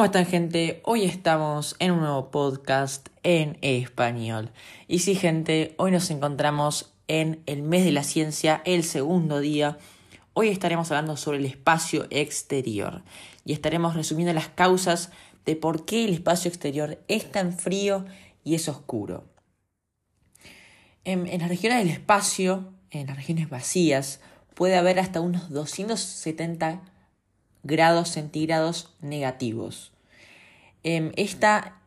¿Cómo están gente? Hoy estamos en un nuevo podcast en español. Y sí gente, hoy nos encontramos en el mes de la ciencia, el segundo día. Hoy estaremos hablando sobre el espacio exterior y estaremos resumiendo las causas de por qué el espacio exterior es tan frío y es oscuro. En, en las regiones del espacio, en las regiones vacías, puede haber hasta unos 270 grados centígrados negativos. Em, esta,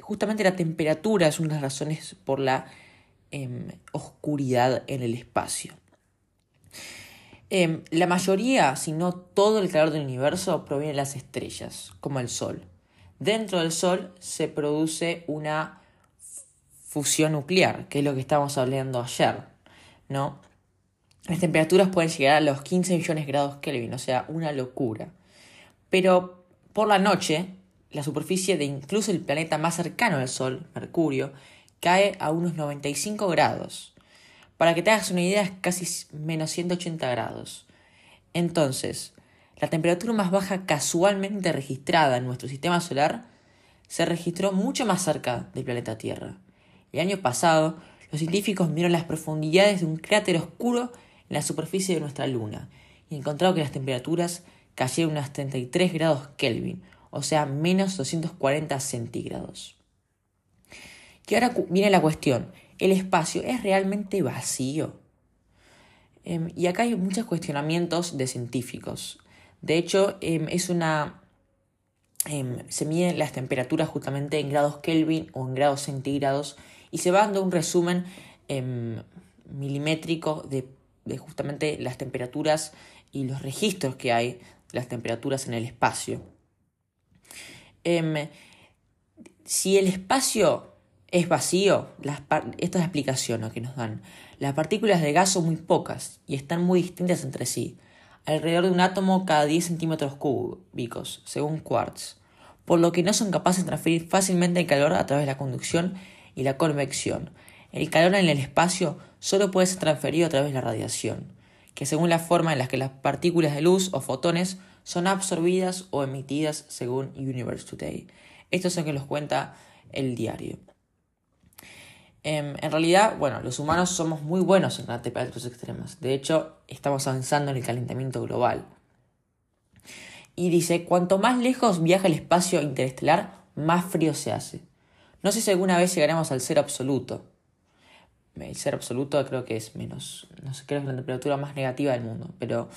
justamente la temperatura es una de las razones por la em, oscuridad en el espacio. Em, la mayoría, si no todo el calor del universo, proviene de las estrellas, como el Sol. Dentro del Sol se produce una fusión nuclear, que es lo que estábamos hablando ayer, ¿no? Las temperaturas pueden llegar a los 15 millones de grados Kelvin, o sea, una locura. Pero por la noche, la superficie de incluso el planeta más cercano al Sol, Mercurio, cae a unos 95 grados. Para que te hagas una idea, es casi menos 180 grados. Entonces, la temperatura más baja casualmente registrada en nuestro sistema solar se registró mucho más cerca del planeta Tierra. El año pasado, los científicos vieron las profundidades de un cráter oscuro en la superficie de nuestra Luna y encontraron que las temperaturas cayeron unos 33 grados Kelvin, o sea, menos 240 centígrados. Y ahora viene la cuestión, ¿el espacio es realmente vacío? Em, y acá hay muchos cuestionamientos de científicos. De hecho, em, es una... Em, se miden las temperaturas justamente en grados Kelvin o en grados centígrados y se va dando un resumen milimétrico de de justamente las temperaturas y los registros que hay de las temperaturas en el espacio. Em, si el espacio es vacío, las esta es la explicación que nos dan. Las partículas de gas son muy pocas y están muy distintas entre sí, alrededor de un átomo cada 10 centímetros cúbicos, según Quartz, por lo que no son capaces de transferir fácilmente el calor a través de la conducción y la convección, el calor en el espacio solo puede ser transferido a través de la radiación, que según la forma en la que las partículas de luz o fotones son absorbidas o emitidas según Universe Today. Esto es lo que nos cuenta el diario. Em, en realidad, bueno, los humanos somos muy buenos en las temperaturas extremas. De hecho, estamos avanzando en el calentamiento global. Y dice, cuanto más lejos viaja el espacio interestelar, más frío se hace. No sé si alguna vez llegaremos al cero absoluto, el ser absoluto creo que es menos, no sé, creo que es la temperatura más negativa del mundo, pero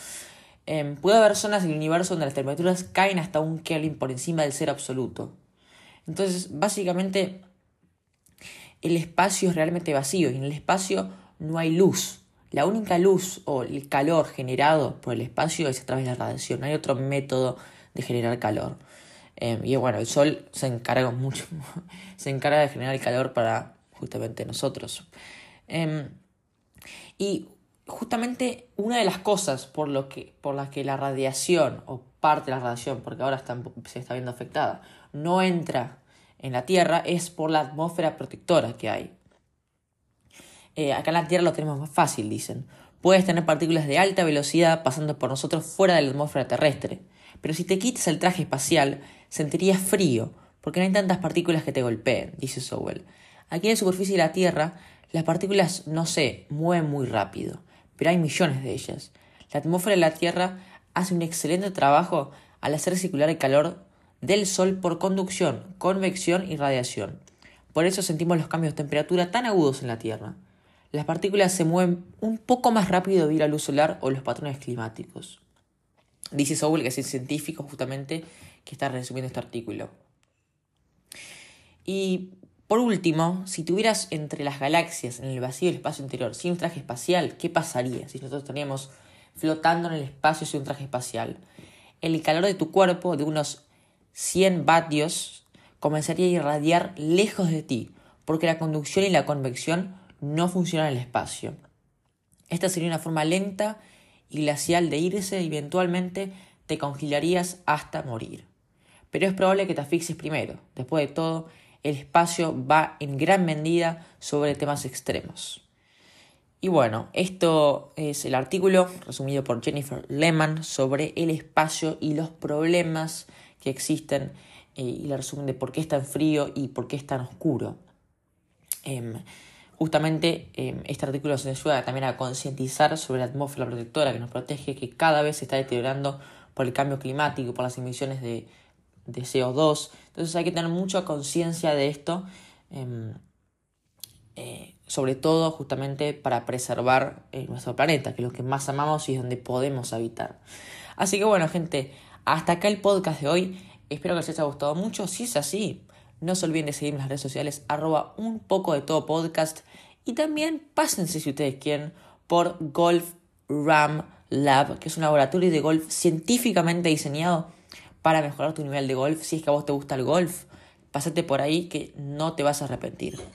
em, puede haber zonas del universo donde las temperaturas caen hasta un Kelvin por encima del ser absoluto. Entonces, básicamente, el espacio es realmente vacío y en el espacio no hay luz. La única luz o el calor generado por el espacio es a través de la radiación. No hay otro método de generar calor. Em, y bueno, el Sol se encarga mucho, se encarga de generar el calor para justamente nosotros. Em, y justamente una de las cosas por, lo que, por las que la radiación, o parte de la radiación, porque ahora se está viendo afectada, no entra en la Tierra es por la atmósfera protectora que hay. Eh, acá en la Tierra lo tenemos más fácil, dicen. Puedes tener partículas de alta velocidad pasando por nosotros fuera de la atmósfera terrestre. Pero si te quitas el traje espacial, sentirías frío, porque no hay tantas partículas que te golpeen, dice Sowell. Aquí en la superficie de la Tierra, las partículas no se mueven muy rápido, pero hay millones de ellas. La atmósfera de la Tierra hace un excelente trabajo al hacer circular el calor del Sol por conducción, convección y radiación. Por eso sentimos los cambios de temperatura tan agudos en la Tierra. Las partículas se mueven un poco más rápido debido a la luz solar o los patrones climáticos. Dice Sowell, que es el científico justamente que está resumiendo este artículo. Y por último, si tuvieras entre las galaxias en el vacío del espacio interior sin un traje espacial, ¿qué pasaría si nosotros estaríamos flotando en el espacio sin un traje espacial? El calor de tu cuerpo, de unos 100 vatios, comenzaría a irradiar lejos de ti, porque la conducción y la convección no funcionan en el espacio. Esta sería una forma lenta y glacial de irse y eventualmente te congelarías hasta morir. Pero es probable que te asfixies primero. Después de todo, el espacio va en gran medida sobre temas extremos. Y bueno, esto es el artículo resumido por Jennifer Lehman sobre el espacio y los problemas que existen eh, y el resumen de por qué es tan frío y por qué es tan oscuro. Em, justamente em, este artículo se ayuda también a concientizar sobre la atmósfera protectora que nos protege, que cada vez se está deteriorando por el cambio climático, por las emisiones de, de CO2. Entonces hay que tener mucha conciencia de esto, em, eh, sobre todo justamente para preservar eh, nuestro planeta, que es lo que más amamos y es donde podemos habitar. Así que bueno, gente, hasta acá el podcast de hoy. Espero que les haya gustado mucho. Si es así, no se olviden de seguirme en las redes sociales, arroba un poco de todo podcast. Y también pásense, si ustedes quieren, por Golf Ram Lab, que es un laboratorio de golf científicamente diseñado para mejorar tu nivel de golf. Si es que a vos te gusta el golf, pásate por ahí que no te vas a arrepentir.